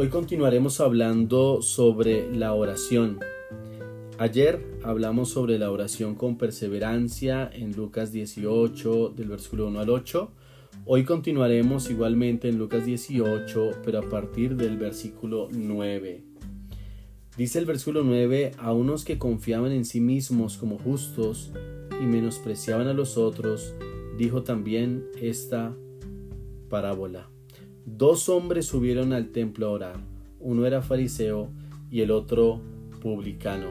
Hoy continuaremos hablando sobre la oración. Ayer hablamos sobre la oración con perseverancia en Lucas 18 del versículo 1 al 8. Hoy continuaremos igualmente en Lucas 18, pero a partir del versículo 9. Dice el versículo 9, a unos que confiaban en sí mismos como justos y menospreciaban a los otros, dijo también esta parábola. Dos hombres subieron al templo a orar. Uno era fariseo y el otro publicano.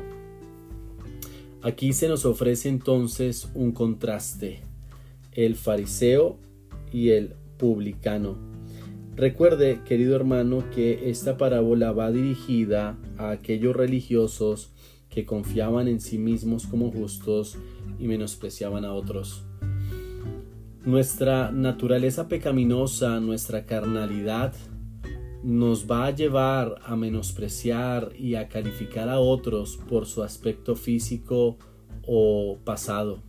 Aquí se nos ofrece entonces un contraste. El fariseo y el publicano. Recuerde, querido hermano, que esta parábola va dirigida a aquellos religiosos que confiaban en sí mismos como justos y menospreciaban a otros. Nuestra naturaleza pecaminosa, nuestra carnalidad, nos va a llevar a menospreciar y a calificar a otros por su aspecto físico o pasado.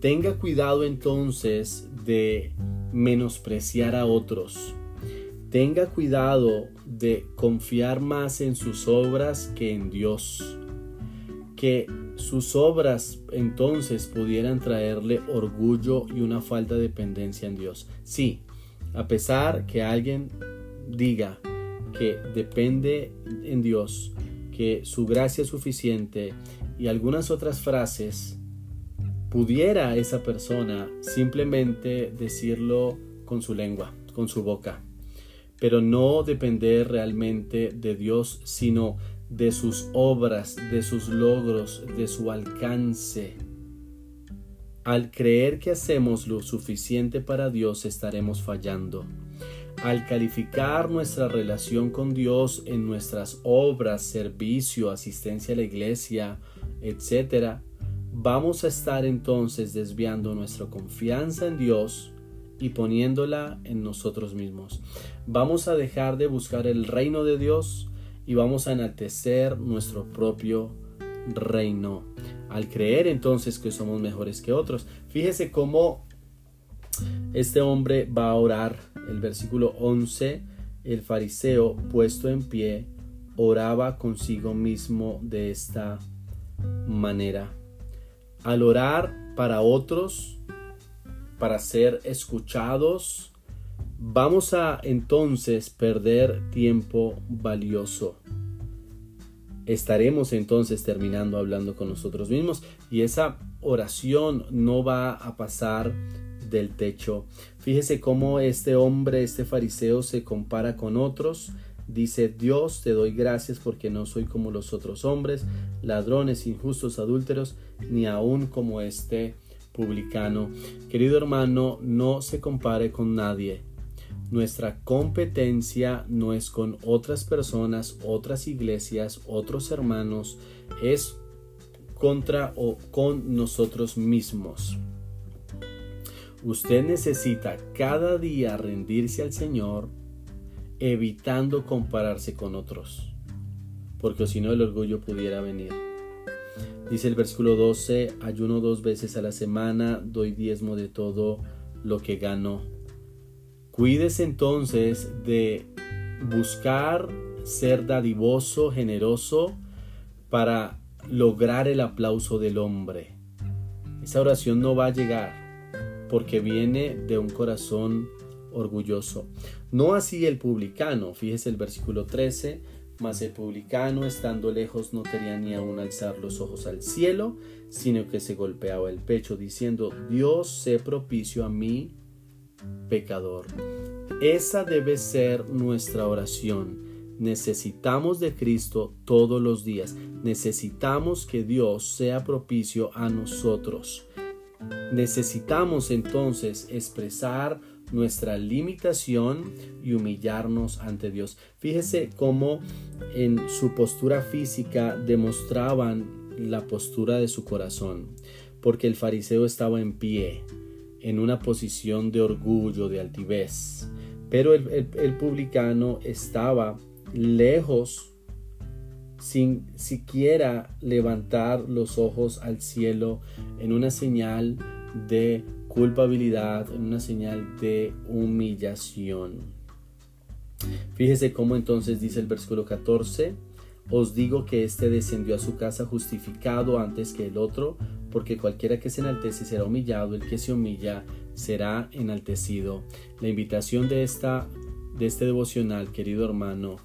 Tenga cuidado entonces de menospreciar a otros. Tenga cuidado de confiar más en sus obras que en Dios que sus obras entonces pudieran traerle orgullo y una falta de dependencia en Dios. Sí, a pesar que alguien diga que depende en Dios, que su gracia es suficiente y algunas otras frases, pudiera esa persona simplemente decirlo con su lengua, con su boca, pero no depender realmente de Dios, sino de sus obras, de sus logros, de su alcance. Al creer que hacemos lo suficiente para Dios estaremos fallando. Al calificar nuestra relación con Dios en nuestras obras, servicio, asistencia a la iglesia, etc., vamos a estar entonces desviando nuestra confianza en Dios y poniéndola en nosotros mismos. Vamos a dejar de buscar el reino de Dios y vamos a enaltecer nuestro propio reino. Al creer entonces que somos mejores que otros. Fíjese cómo este hombre va a orar. El versículo 11, el fariseo puesto en pie oraba consigo mismo de esta manera. Al orar para otros, para ser escuchados, Vamos a entonces perder tiempo valioso. Estaremos entonces terminando hablando con nosotros mismos y esa oración no va a pasar del techo. Fíjese cómo este hombre, este fariseo se compara con otros. Dice, Dios, te doy gracias porque no soy como los otros hombres, ladrones, injustos, adúlteros, ni aun como este publicano. Querido hermano, no se compare con nadie. Nuestra competencia no es con otras personas, otras iglesias, otros hermanos, es contra o con nosotros mismos. Usted necesita cada día rendirse al Señor evitando compararse con otros, porque si no el orgullo pudiera venir. Dice el versículo 12, ayuno dos veces a la semana, doy diezmo de todo lo que gano Cuídese entonces de buscar ser dadivoso, generoso, para lograr el aplauso del hombre. Esa oración no va a llegar porque viene de un corazón orgulloso. No así el publicano, fíjese el versículo 13, mas el publicano estando lejos no quería ni aún alzar los ojos al cielo, sino que se golpeaba el pecho diciendo, Dios sé propicio a mí, pecador. Esa debe ser nuestra oración. Necesitamos de Cristo todos los días. Necesitamos que Dios sea propicio a nosotros. Necesitamos entonces expresar nuestra limitación y humillarnos ante Dios. Fíjese cómo en su postura física demostraban la postura de su corazón, porque el fariseo estaba en pie, en una posición de orgullo, de altivez. Pero el, publicano estaba lejos sin siquiera levantar los ojos al cielo en una señal de culpabilidad, en una señal de humillación. Fíjese cómo entonces dice el versículo 14, os digo que éste descendió a su casa justificado antes que el otro, porque cualquiera que se enaltece será humillado, el que se humilla será enaltecido. La invitación de, esta, de este devocional, querido hermano,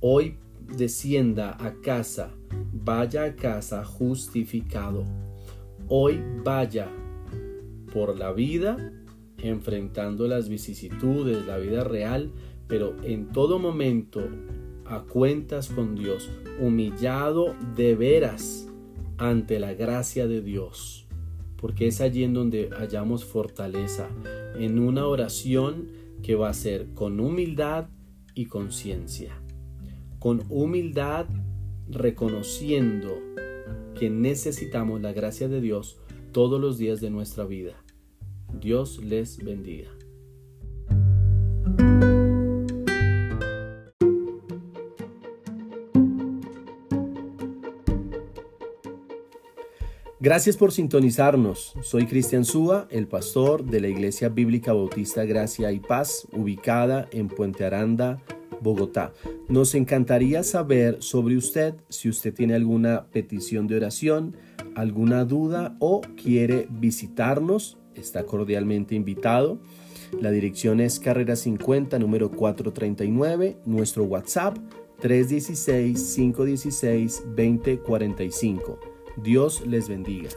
hoy descienda a casa, vaya a casa justificado. Hoy vaya por la vida, enfrentando las vicisitudes, la vida real, pero en todo momento a cuentas con Dios, humillado de veras ante la gracia de Dios, porque es allí en donde hallamos fortaleza, en una oración que va a ser con humildad y conciencia, con humildad reconociendo que necesitamos la gracia de Dios todos los días de nuestra vida. Dios les bendiga. Gracias por sintonizarnos. Soy Cristian Súa, el pastor de la Iglesia Bíblica Bautista Gracia y Paz, ubicada en Puente Aranda, Bogotá. Nos encantaría saber sobre usted si usted tiene alguna petición de oración, alguna duda o quiere visitarnos. Está cordialmente invitado. La dirección es Carrera 50, número 439. Nuestro WhatsApp 316-516-2045. Dios les bendiga.